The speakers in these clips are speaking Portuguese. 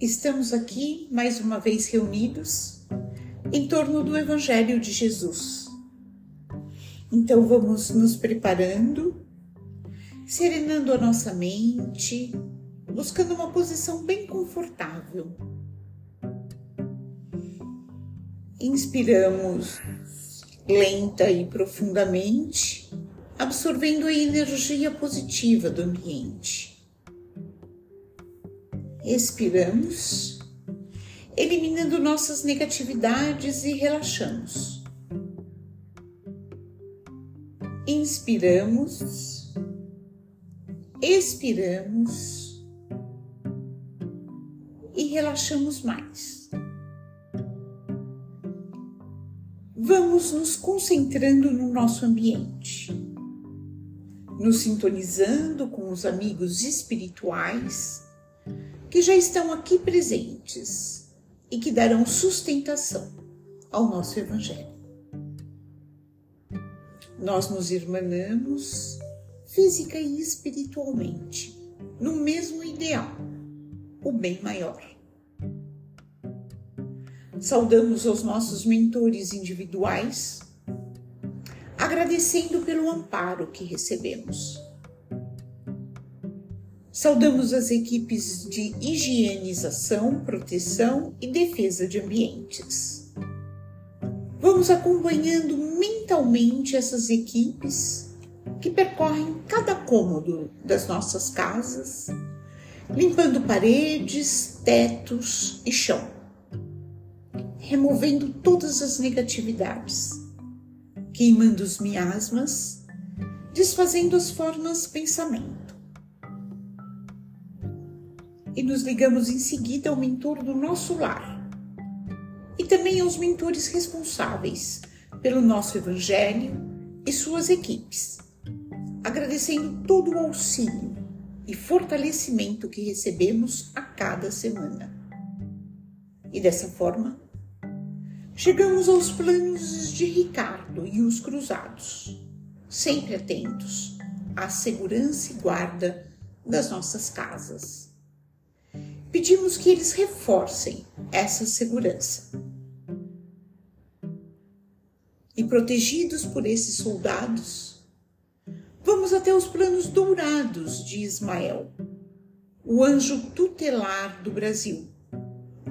Estamos aqui mais uma vez reunidos em torno do Evangelho de Jesus. Então vamos nos preparando, serenando a nossa mente, buscando uma posição bem confortável. Inspiramos lenta e profundamente, absorvendo a energia positiva do ambiente. Expiramos, eliminando nossas negatividades e relaxamos. Inspiramos, expiramos e relaxamos mais. Vamos nos concentrando no nosso ambiente, nos sintonizando com os amigos espirituais que já estão aqui presentes e que darão sustentação ao nosso Evangelho. Nós nos irmanamos física e espiritualmente no mesmo ideal, o bem maior. Saudamos aos nossos mentores individuais, agradecendo pelo amparo que recebemos Saudamos as equipes de higienização, proteção e defesa de ambientes. Vamos acompanhando mentalmente essas equipes que percorrem cada cômodo das nossas casas, limpando paredes, tetos e chão, removendo todas as negatividades, queimando os miasmas, desfazendo as formas pensamento e nos ligamos em seguida ao mentor do nosso lar e também aos mentores responsáveis pelo nosso Evangelho e suas equipes, agradecendo todo o auxílio e fortalecimento que recebemos a cada semana. E dessa forma, chegamos aos planos de Ricardo e os cruzados, sempre atentos à segurança e guarda das nossas casas pedimos que eles reforcem essa segurança. E protegidos por esses soldados, vamos até os planos dourados de Ismael, o anjo tutelar do Brasil,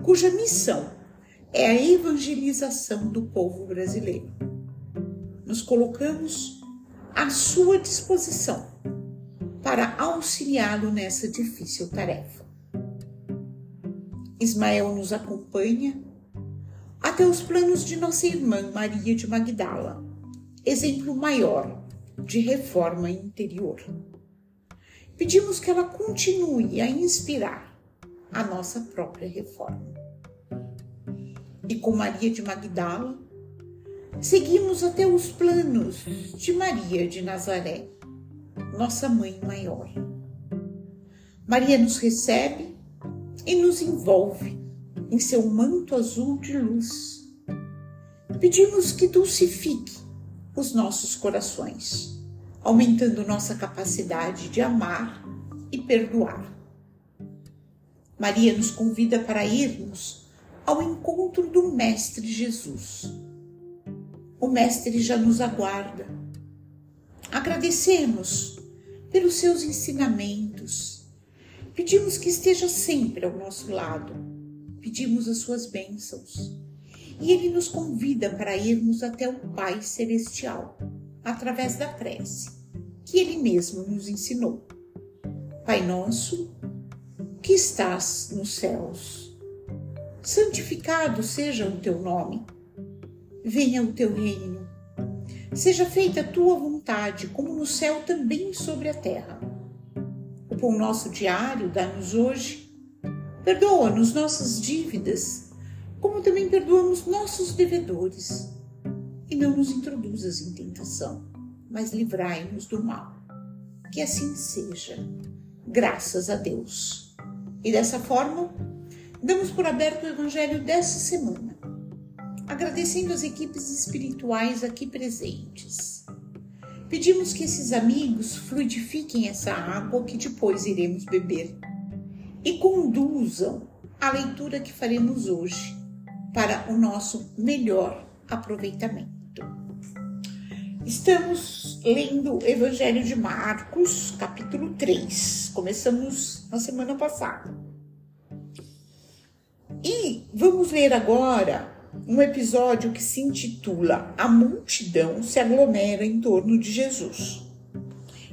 cuja missão é a evangelização do povo brasileiro. Nos colocamos à sua disposição para auxiliá-lo nessa difícil tarefa. Ismael nos acompanha até os planos de nossa irmã Maria de Magdala, exemplo maior de reforma interior. Pedimos que ela continue a inspirar a nossa própria reforma. E com Maria de Magdala, seguimos até os planos de Maria de Nazaré, nossa mãe maior. Maria nos recebe e nos envolve em seu manto azul de luz. Pedimos que dulcifique os nossos corações, aumentando nossa capacidade de amar e perdoar. Maria nos convida para irmos ao encontro do Mestre Jesus. O Mestre já nos aguarda. Agradecemos pelos seus ensinamentos Pedimos que esteja sempre ao nosso lado. Pedimos as suas bênçãos. E ele nos convida para irmos até o Pai Celestial, através da prece, que ele mesmo nos ensinou. Pai nosso, que estás nos céus, santificado seja o teu nome. Venha o teu reino. Seja feita a tua vontade, como no céu também sobre a terra pão nosso diário dá-nos hoje. Perdoa-nos nossas dívidas, como também perdoamos nossos devedores. E não nos introduzas em tentação, mas livrai-nos do mal. Que assim seja, graças a Deus. E dessa forma, damos por aberto o Evangelho dessa semana, agradecendo as equipes espirituais aqui presentes Pedimos que esses amigos fluidifiquem essa água que depois iremos beber e conduzam a leitura que faremos hoje para o nosso melhor aproveitamento. Estamos lendo o Evangelho de Marcos, capítulo 3. Começamos na semana passada. E vamos ler agora um episódio que se intitula A multidão se aglomera em torno de Jesus.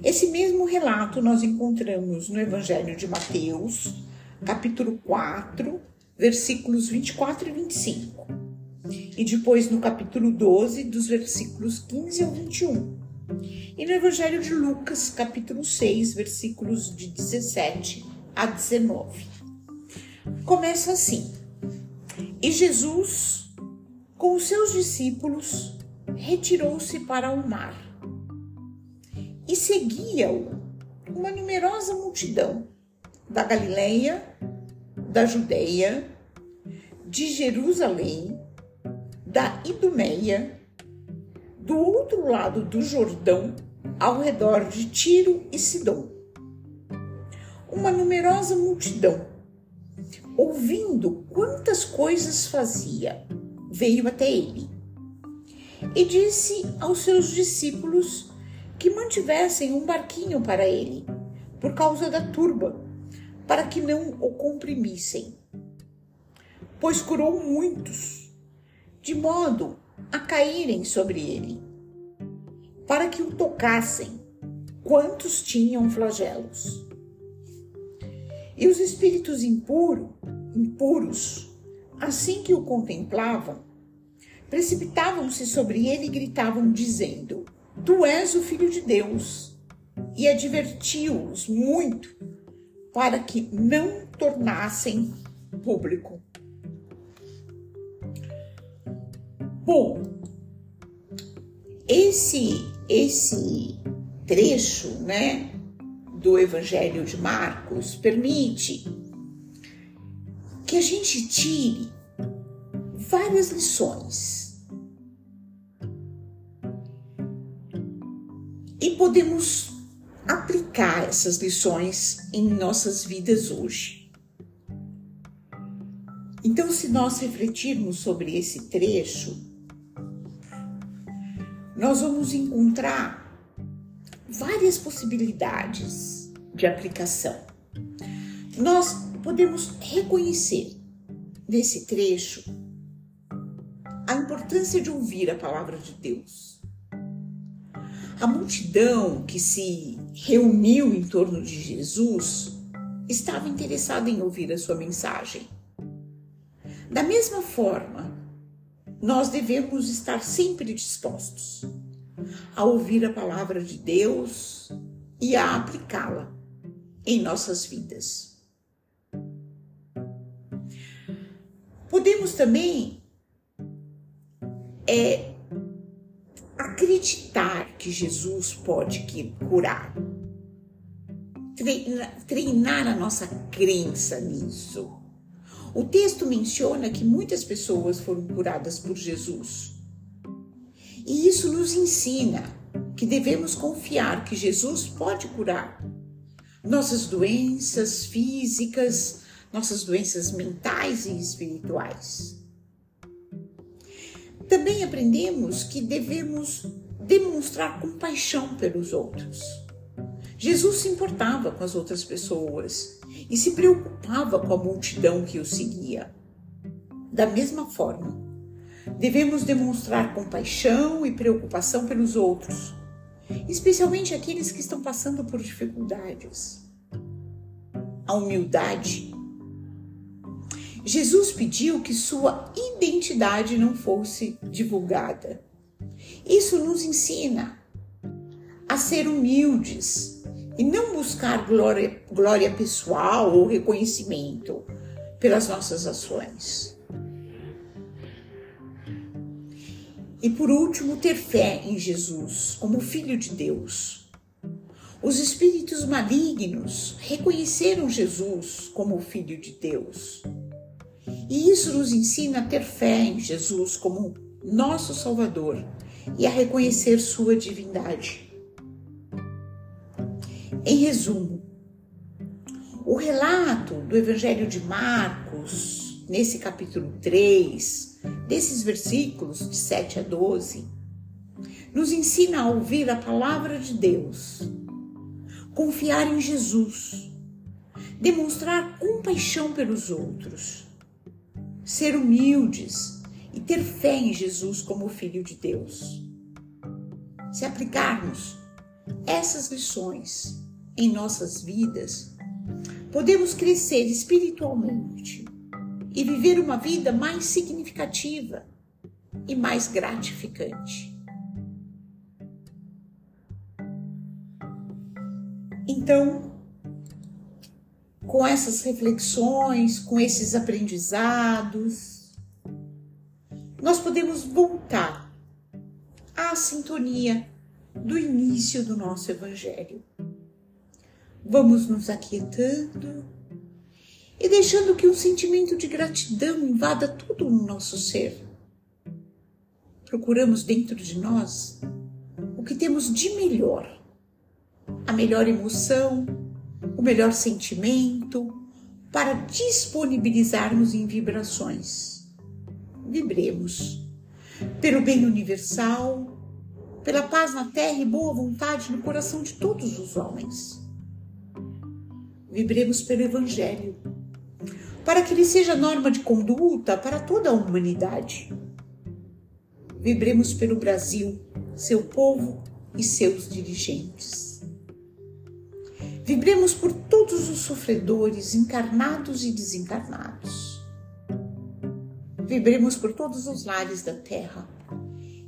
Esse mesmo relato nós encontramos no Evangelho de Mateus, capítulo 4, versículos 24 e 25. E depois no capítulo 12, dos versículos 15 ao 21. E no Evangelho de Lucas, capítulo 6, versículos de 17 a 19. Começa assim: E Jesus, com os seus discípulos, retirou-se para o mar. E seguia-o uma numerosa multidão da Galileia, da Judeia, de Jerusalém, da Idumeia, do outro lado do Jordão, ao redor de Tiro e Sidom. Uma numerosa multidão, ouvindo quantas coisas fazia, veio até ele e disse aos seus discípulos que mantivessem um barquinho para ele, por causa da turba, para que não o comprimissem. Pois curou muitos, de modo a caírem sobre ele, para que o tocassem, quantos tinham flagelos. E os espíritos impuro, impuros, assim que o contemplavam, precipitavam-se sobre ele e gritavam, dizendo: Tu és o Filho de Deus. E advertiu-os muito para que não tornassem público. Bom, esse esse trecho, né, do Evangelho de Marcos permite que a gente tire várias lições. E podemos aplicar essas lições em nossas vidas hoje. Então, se nós refletirmos sobre esse trecho, nós vamos encontrar várias possibilidades de aplicação. Nós podemos reconhecer nesse trecho a importância de ouvir a palavra de Deus. A multidão que se reuniu em torno de Jesus estava interessada em ouvir a sua mensagem. Da mesma forma, nós devemos estar sempre dispostos a ouvir a palavra de Deus e a aplicá-la em nossas vidas. Podemos também é, acreditar que Jesus pode curar, treinar a nossa crença nisso. O texto menciona que muitas pessoas foram curadas por Jesus. E isso nos ensina que devemos confiar que Jesus pode curar nossas doenças físicas, nossas doenças mentais e espirituais. Também aprendemos que devemos demonstrar compaixão pelos outros. Jesus se importava com as outras pessoas e se preocupava com a multidão que o seguia. Da mesma forma, devemos demonstrar compaixão e preocupação pelos outros, especialmente aqueles que estão passando por dificuldades. A humildade Jesus pediu que sua identidade não fosse divulgada. Isso nos ensina a ser humildes e não buscar glória, glória pessoal ou reconhecimento pelas nossas ações. E por último, ter fé em Jesus como Filho de Deus. Os espíritos malignos reconheceram Jesus como Filho de Deus e isso nos ensina a ter fé em Jesus como nosso Salvador e a reconhecer sua divindade. Em resumo, O relato do Evangelho de Marcos, nesse capítulo 3, desses versículos de 7 a 12, nos ensina a ouvir a palavra de Deus, confiar em Jesus, demonstrar compaixão pelos outros, ser humildes e ter fé em Jesus como Filho de Deus. Se aplicarmos essas lições em nossas vidas, podemos crescer espiritualmente e viver uma vida mais significativa e mais gratificante. Então, com essas reflexões, com esses aprendizados, nós podemos voltar à sintonia do início do nosso Evangelho. Vamos nos aquietando e deixando que um sentimento de gratidão invada todo o nosso ser. Procuramos dentro de nós o que temos de melhor, a melhor emoção, o melhor sentimento para disponibilizarmos em vibrações. Vibremos pelo bem universal, pela paz na terra e boa vontade no coração de todos os homens. Vibremos pelo Evangelho, para que ele seja norma de conduta para toda a humanidade. Vibremos pelo Brasil, seu povo e seus dirigentes. Vibremos por todos os sofredores, encarnados e desencarnados. Vibremos por todos os lares da terra,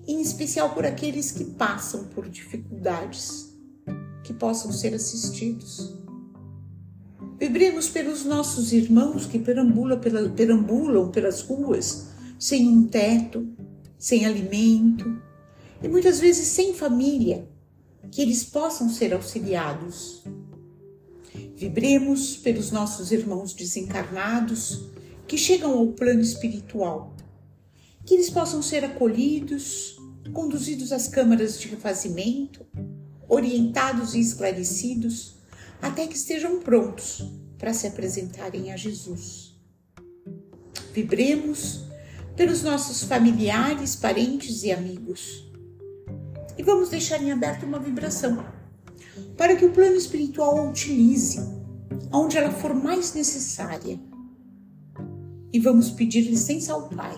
em especial por aqueles que passam por dificuldades, que possam ser assistidos. Vibremos pelos nossos irmãos que perambulam, pela, perambulam pelas ruas sem um teto, sem alimento e muitas vezes sem família, que eles possam ser auxiliados Vibremos pelos nossos irmãos desencarnados que chegam ao plano espiritual, que eles possam ser acolhidos, conduzidos às câmaras de refazimento, orientados e esclarecidos até que estejam prontos para se apresentarem a Jesus. Vibremos pelos nossos familiares, parentes e amigos. E vamos deixar em aberto uma vibração para que o plano espiritual a utilize onde ela for mais necessária. E vamos pedir licença ao Pai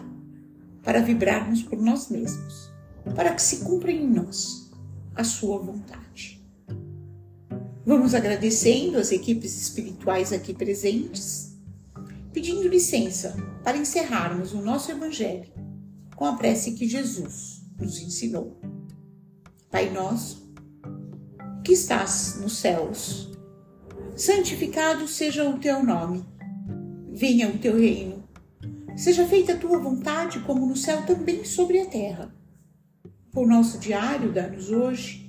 para vibrarmos por nós mesmos, para que se cumpra em nós a sua vontade. Vamos agradecendo as equipes espirituais aqui presentes, pedindo licença para encerrarmos o nosso Evangelho com a prece que Jesus nos ensinou. Pai nosso, que estás nos céus. Santificado seja o teu nome. Venha o teu reino. Seja feita a tua vontade, como no céu, também sobre a terra. O nosso diário dá-nos hoje.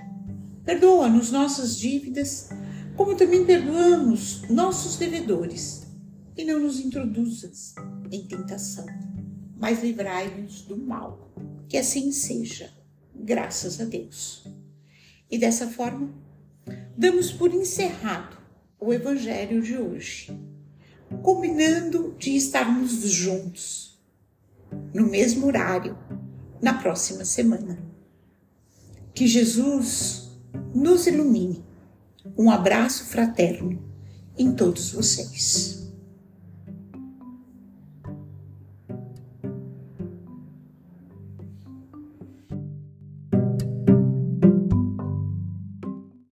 Perdoa-nos nossas dívidas, como também perdoamos nossos devedores. E não nos introduzas em tentação, mas livrai-nos do mal. Que assim seja, graças a Deus. E dessa forma, damos por encerrado o Evangelho de hoje, combinando de estarmos juntos no mesmo horário na próxima semana. Que Jesus nos ilumine. Um abraço fraterno em todos vocês.